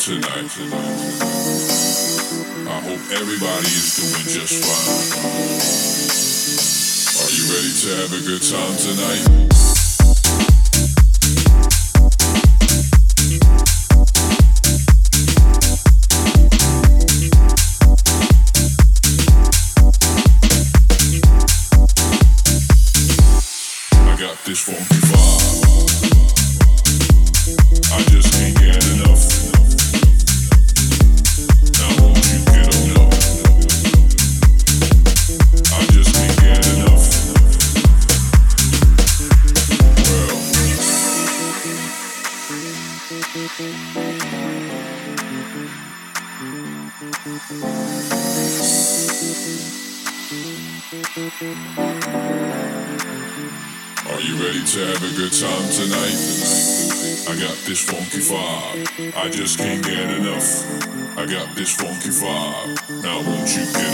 tonight. I hope everybody is doing just fine. Are you ready to have a good time tonight? I just can't get enough. I got this funky vibe. Now won't you get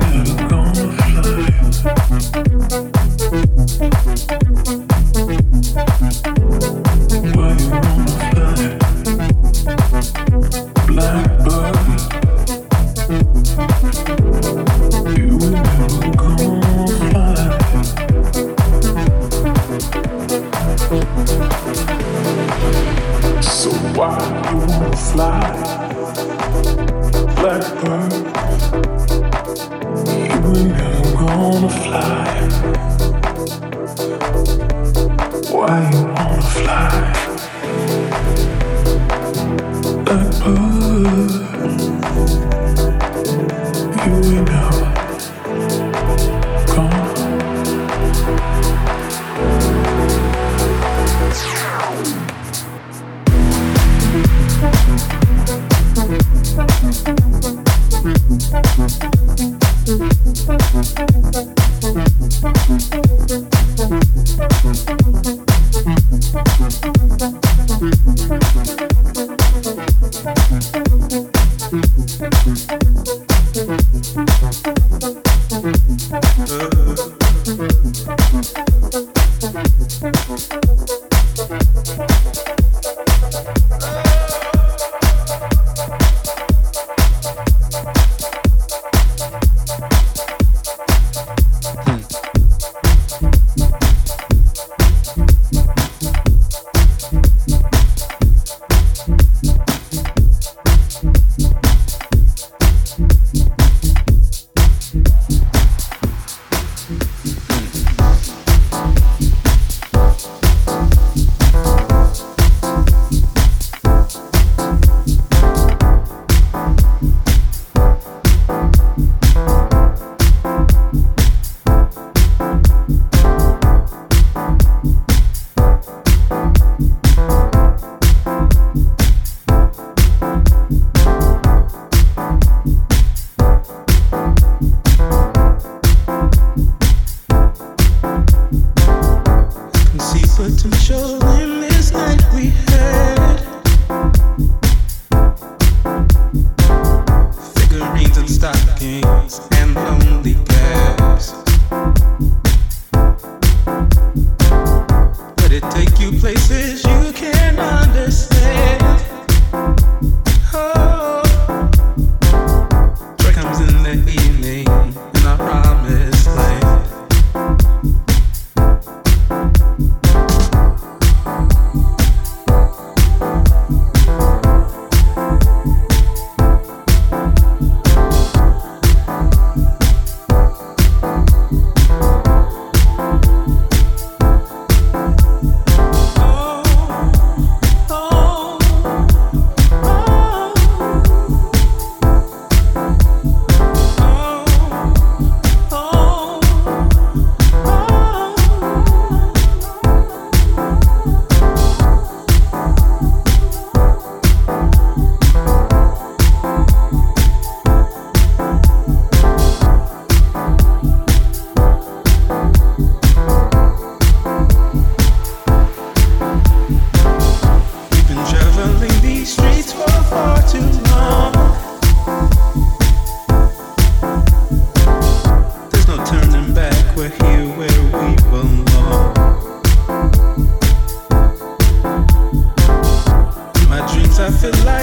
Never gonna fly. to life.